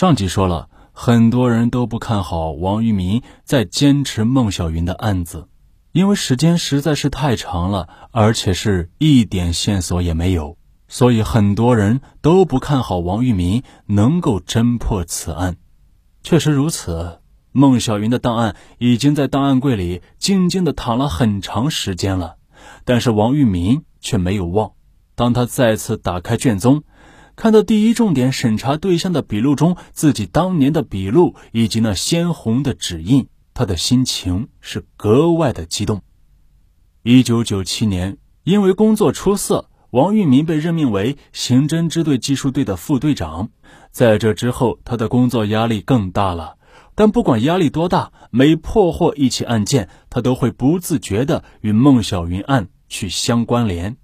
上集说了，很多人都不看好王玉民在坚持孟小云的案子，因为时间实在是太长了，而且是一点线索也没有，所以很多人都不看好王玉民能够侦破此案。确实如此，孟小云的档案已经在档案柜里静静的躺了很长时间了，但是王玉民却没有忘。当他再次打开卷宗。看到第一重点审查对象的笔录中自己当年的笔录以及那鲜红的指印，他的心情是格外的激动。一九九七年，因为工作出色，王玉民被任命为刑侦支队技术队的副队长。在这之后，他的工作压力更大了。但不管压力多大，每破获一起案件，他都会不自觉地与孟小云案去相关联。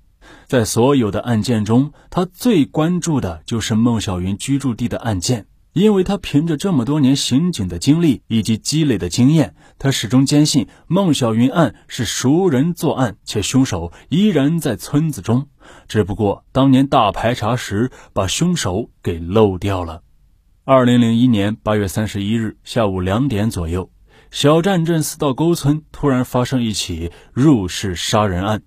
在所有的案件中，他最关注的就是孟小云居住地的案件，因为他凭着这么多年刑警的经历以及积累的经验，他始终坚信孟小云案是熟人作案，且凶手依然在村子中，只不过当年大排查时把凶手给漏掉了。二零零一年八月三十一日下午两点左右，小站镇四道沟村突然发生一起入室杀人案。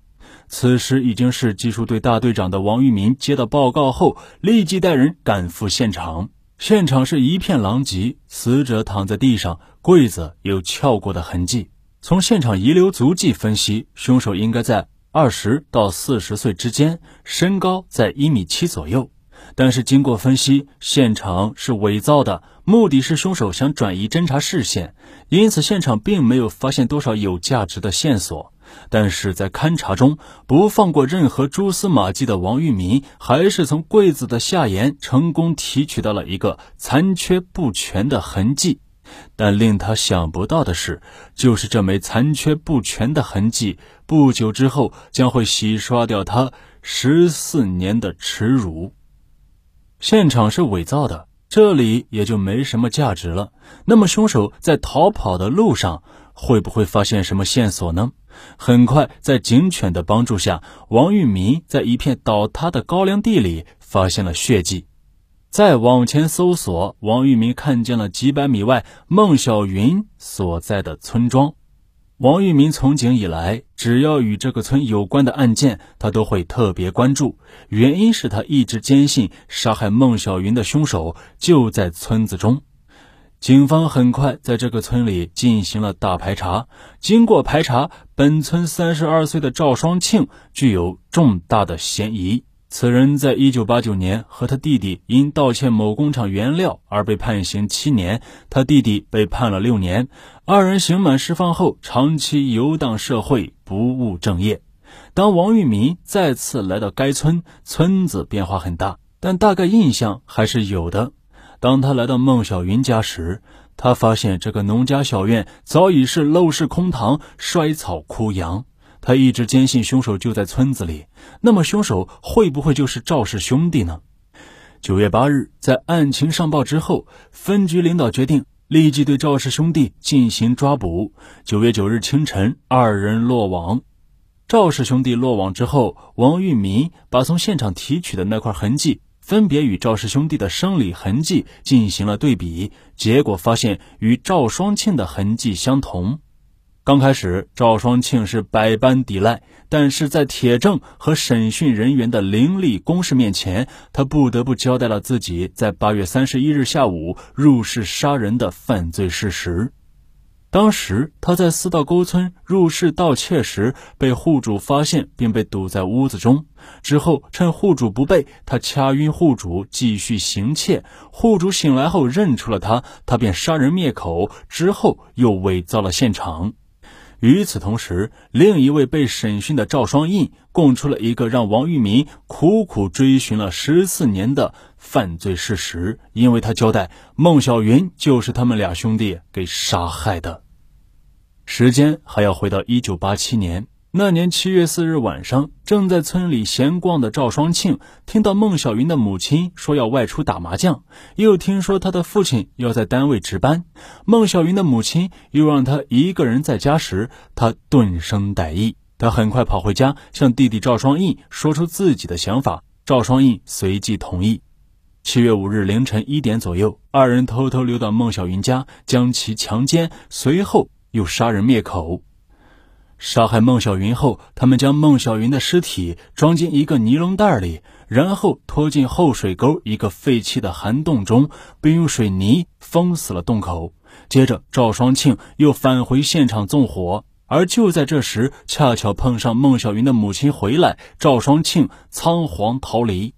此时已经是技术队大队长的王玉民接到报告后，立即带人赶赴现场。现场是一片狼藉，死者躺在地上，柜子有撬过的痕迹。从现场遗留足迹分析，凶手应该在二十到四十岁之间，身高在一米七左右。但是经过分析，现场是伪造的，目的是凶手想转移侦查视线，因此现场并没有发现多少有价值的线索。但是在勘查中不放过任何蛛丝马迹的王玉民，还是从柜子的下沿成功提取到了一个残缺不全的痕迹。但令他想不到的是，就是这枚残缺不全的痕迹，不久之后将会洗刷掉他十四年的耻辱。现场是伪造的，这里也就没什么价值了。那么，凶手在逃跑的路上会不会发现什么线索呢？很快，在警犬的帮助下，王玉民在一片倒塌的高粱地里发现了血迹。再往前搜索，王玉民看见了几百米外孟小云所在的村庄。王玉民从警以来，只要与这个村有关的案件，他都会特别关注。原因是他一直坚信杀害孟小云的凶手就在村子中。警方很快在这个村里进行了大排查。经过排查，本村三十二岁的赵双庆具有重大的嫌疑。此人在一九八九年和他弟弟因盗窃某工厂原料而被判刑七年，他弟弟被判了六年。二人刑满释放后，长期游荡社会，不务正业。当王玉民再次来到该村，村子变化很大，但大概印象还是有的。当他来到孟小云家时，他发现这个农家小院早已是陋室空堂、衰草枯杨。他一直坚信凶手就在村子里，那么凶手会不会就是赵氏兄弟呢？九月八日，在案情上报之后，分局领导决定立即对赵氏兄弟进行抓捕。九月九日清晨，二人落网。赵氏兄弟落网之后，王玉民把从现场提取的那块痕迹。分别与赵氏兄弟的生理痕迹进行了对比，结果发现与赵双庆的痕迹相同。刚开始，赵双庆是百般抵赖，但是在铁证和审讯人员的凌厉攻势面前，他不得不交代了自己在八月三十一日下午入室杀人的犯罪事实。当时他在四道沟村入室盗窃时，被户主发现，并被堵在屋子中。之后趁户主不备，他掐晕户主，继续行窃。户主醒来后认出了他，他便杀人灭口。之后又伪造了现场。与此同时，另一位被审讯的赵双印供出了一个让王玉民苦苦追寻了十四年的犯罪事实，因为他交代孟小云就是他们俩兄弟给杀害的。时间还要回到一九八七年。那年七月四日晚上，正在村里闲逛的赵双庆听到孟小云的母亲说要外出打麻将，又听说他的父亲要在单位值班，孟小云的母亲又让他一个人在家时，他顿生歹意。他很快跑回家，向弟弟赵双印说出自己的想法。赵双印随即同意。七月五日凌晨一点左右，二人偷偷溜到孟小云家，将其强奸，随后又杀人灭口。杀害孟小云后，他们将孟小云的尸体装进一个尼龙袋里，然后拖进后水沟一个废弃的涵洞中，并用水泥封死了洞口。接着，赵双庆又返回现场纵火。而就在这时，恰巧碰上孟小云的母亲回来，赵双庆仓皇逃离。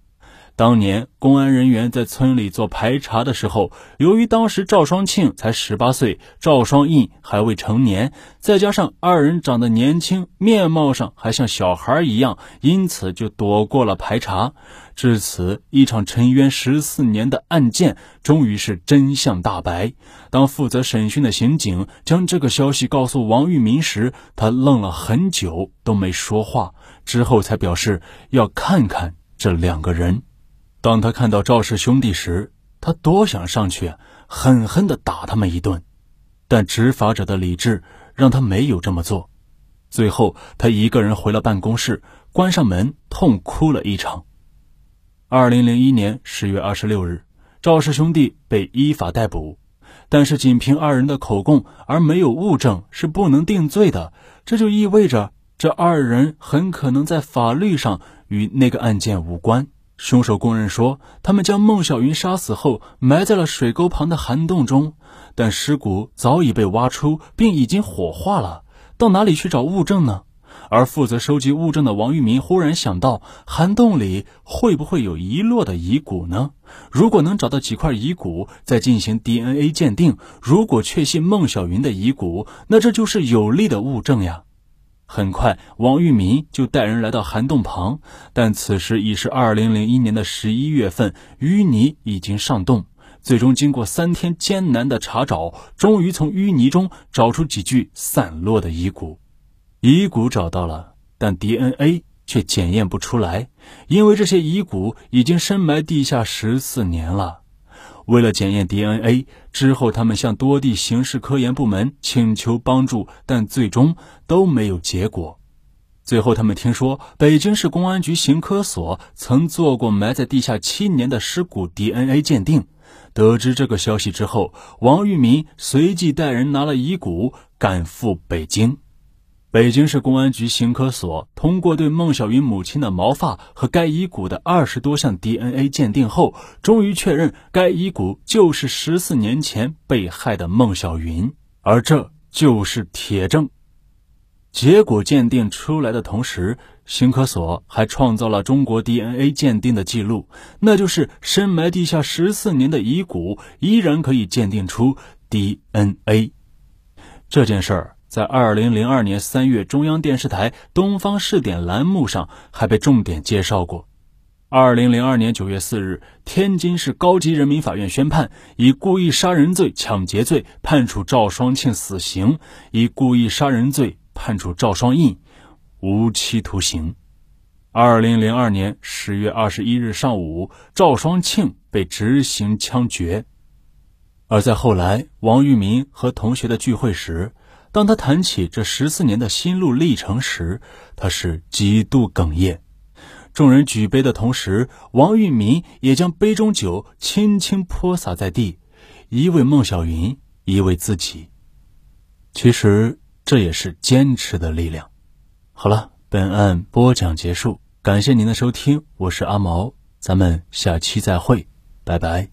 当年公安人员在村里做排查的时候，由于当时赵双庆才十八岁，赵双印还未成年，再加上二人长得年轻，面貌上还像小孩一样，因此就躲过了排查。至此，一场沉冤十四年的案件终于是真相大白。当负责审讯的刑警将这个消息告诉王玉民时，他愣了很久都没说话，之后才表示要看看这两个人。当他看到赵氏兄弟时，他多想上去狠狠地打他们一顿，但执法者的理智让他没有这么做。最后，他一个人回了办公室，关上门，痛哭了一场。二零零一年十月二十六日，赵氏兄弟被依法逮捕，但是仅凭二人的口供而没有物证是不能定罪的。这就意味着这二人很可能在法律上与那个案件无关。凶手供认说，他们将孟小云杀死后埋在了水沟旁的涵洞中，但尸骨早已被挖出，并已经火化了。到哪里去找物证呢？而负责收集物证的王玉民忽然想到，涵洞里会不会有遗落的遗骨呢？如果能找到几块遗骨，再进行 DNA 鉴定，如果确信孟小云的遗骨，那这就是有力的物证呀。很快，王玉民就带人来到涵洞旁，但此时已是二零零一年的十一月份，淤泥已经上洞。最终，经过三天艰难的查找，终于从淤泥中找出几具散落的遗骨。遗骨找到了，但 DNA 却检验不出来，因为这些遗骨已经深埋地下十四年了。为了检验 DNA，之后他们向多地刑事科研部门请求帮助，但最终都没有结果。最后，他们听说北京市公安局刑科所曾做过埋在地下七年的尸骨 DNA 鉴定。得知这个消息之后，王玉民随即带人拿了遗骨赶赴北京。北京市公安局刑科所通过对孟小云母亲的毛发和该遗骨的二十多项 DNA 鉴定后，终于确认该遗骨就是十四年前被害的孟小云，而这就是铁证。结果鉴定出来的同时，刑科所还创造了中国 DNA 鉴定的记录，那就是深埋地下十四年的遗骨依然可以鉴定出 DNA。这件事儿。在二零零二年三月，中央电视台《东方视点》栏目上还被重点介绍过。二零零二年九月四日，天津市高级人民法院宣判，以故意杀人罪、抢劫罪判处赵双庆死刑，以故意杀人罪判处赵双印无期徒刑。二零零二年十月二十一日上午，赵双庆被执行枪决。而在后来，王玉民和同学的聚会时，当他谈起这十四年的心路历程时，他是几度哽咽。众人举杯的同时，王玉民也将杯中酒轻轻泼洒在地，一为孟小云，一为自己。其实这也是坚持的力量。好了，本案播讲结束，感谢您的收听，我是阿毛，咱们下期再会，拜拜。